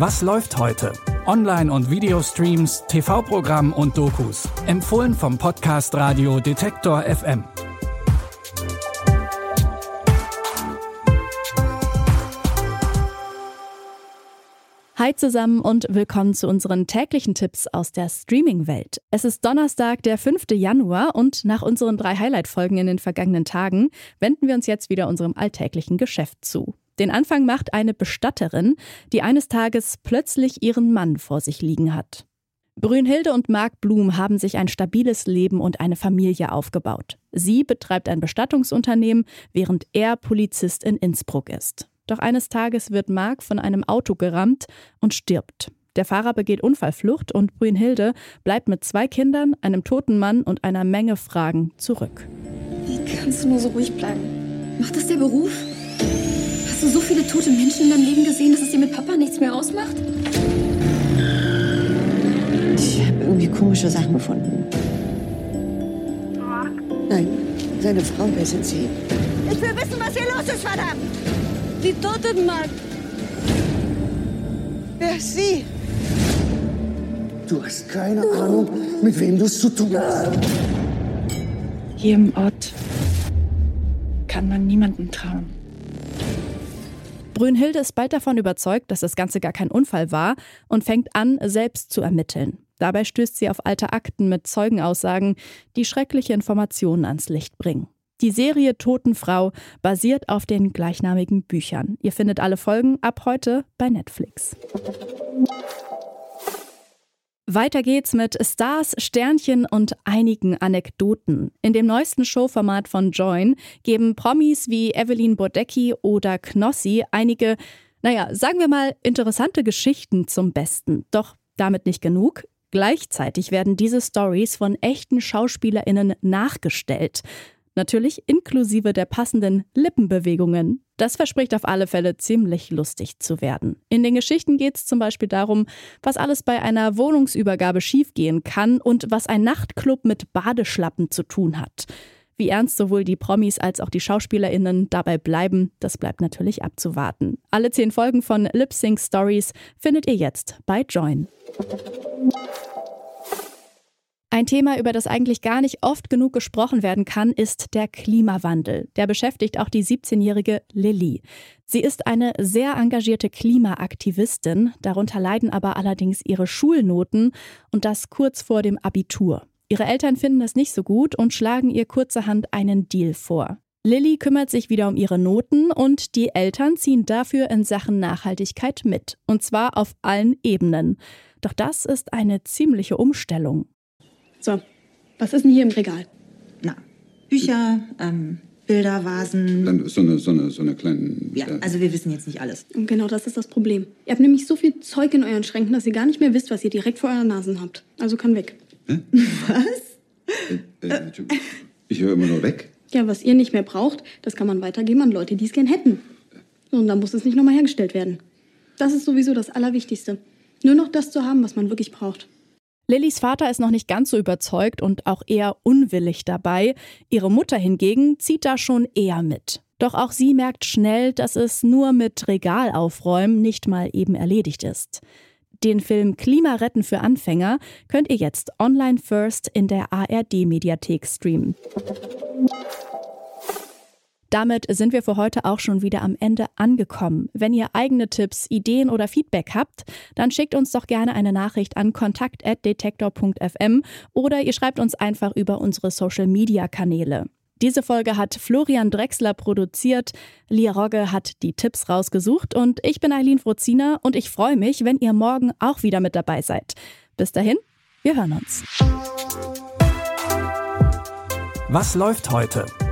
Was läuft heute? Online- und Videostreams, TV-Programm und Dokus. Empfohlen vom Podcast Radio Detektor FM. Hi zusammen und willkommen zu unseren täglichen Tipps aus der Streaming-Welt. Es ist Donnerstag, der 5. Januar und nach unseren drei Highlight-Folgen in den vergangenen Tagen wenden wir uns jetzt wieder unserem alltäglichen Geschäft zu. Den Anfang macht eine Bestatterin, die eines Tages plötzlich ihren Mann vor sich liegen hat. Brünhilde und Marc Blum haben sich ein stabiles Leben und eine Familie aufgebaut. Sie betreibt ein Bestattungsunternehmen, während er Polizist in Innsbruck ist. Doch eines Tages wird Mark von einem Auto gerammt und stirbt. Der Fahrer begeht Unfallflucht und Brünnhilde bleibt mit zwei Kindern, einem toten Mann und einer Menge Fragen zurück. Wie kannst du nur so ruhig bleiben? Macht das der Beruf? Hast du so viele tote Menschen in deinem Leben gesehen, dass es dir mit Papa nichts mehr ausmacht? Ich habe irgendwie komische Sachen gefunden. Nein, seine Frau, wer sind Sie? Ich will wissen, was hier los ist, verdammt! Die Totenmark. Wer ist sie? Du hast keine Ahnung, mit wem du es zu tun hast. Hier im Ort kann man niemandem trauen. Brünnhilde ist bald davon überzeugt, dass das Ganze gar kein Unfall war und fängt an, selbst zu ermitteln. Dabei stößt sie auf alte Akten mit Zeugenaussagen, die schreckliche Informationen ans Licht bringen. Die Serie Totenfrau basiert auf den gleichnamigen Büchern. Ihr findet alle Folgen ab heute bei Netflix. Weiter geht's mit Stars, Sternchen und einigen Anekdoten. In dem neuesten Showformat von Join geben Promis wie Evelyn Bodecki oder Knossi einige, naja, sagen wir mal, interessante Geschichten zum Besten. Doch damit nicht genug. Gleichzeitig werden diese Stories von echten SchauspielerInnen nachgestellt. Natürlich inklusive der passenden Lippenbewegungen. Das verspricht auf alle Fälle ziemlich lustig zu werden. In den Geschichten geht es zum Beispiel darum, was alles bei einer Wohnungsübergabe schiefgehen kann und was ein Nachtclub mit Badeschlappen zu tun hat. Wie ernst sowohl die Promis als auch die SchauspielerInnen dabei bleiben, das bleibt natürlich abzuwarten. Alle zehn Folgen von Lip Sync Stories findet ihr jetzt bei Join. Ein Thema, über das eigentlich gar nicht oft genug gesprochen werden kann, ist der Klimawandel. Der beschäftigt auch die 17-jährige Lilly. Sie ist eine sehr engagierte Klimaaktivistin, darunter leiden aber allerdings ihre Schulnoten und das kurz vor dem Abitur. Ihre Eltern finden das nicht so gut und schlagen ihr kurzerhand einen Deal vor. Lilly kümmert sich wieder um ihre Noten und die Eltern ziehen dafür in Sachen Nachhaltigkeit mit. Und zwar auf allen Ebenen. Doch das ist eine ziemliche Umstellung. So, was ist denn hier im Regal? Na, Bücher, ähm, Bilder, Vasen. Dann so eine, so eine, so eine kleine. Ja, also wir wissen jetzt nicht alles. Und genau das ist das Problem. Ihr habt nämlich so viel Zeug in euren Schränken, dass ihr gar nicht mehr wisst, was ihr direkt vor euren Nasen habt. Also kann weg. Hä? Was? Äh, äh, ich höre immer nur weg. Ja, was ihr nicht mehr braucht, das kann man weitergeben an Leute, die es gern hätten. Und dann muss es nicht nochmal hergestellt werden. Das ist sowieso das Allerwichtigste. Nur noch das zu haben, was man wirklich braucht. Lillys Vater ist noch nicht ganz so überzeugt und auch eher unwillig dabei. Ihre Mutter hingegen zieht da schon eher mit. Doch auch sie merkt schnell, dass es nur mit Regalaufräumen nicht mal eben erledigt ist. Den Film Klima retten für Anfänger könnt ihr jetzt online first in der ARD Mediathek streamen. Damit sind wir für heute auch schon wieder am Ende angekommen. Wenn ihr eigene Tipps, Ideen oder Feedback habt, dann schickt uns doch gerne eine Nachricht an kontakt.detektor.fm oder ihr schreibt uns einfach über unsere Social Media Kanäle. Diese Folge hat Florian Drexler produziert, Lia Rogge hat die Tipps rausgesucht und ich bin Eileen Frozina und ich freue mich, wenn ihr morgen auch wieder mit dabei seid. Bis dahin, wir hören uns. Was läuft heute?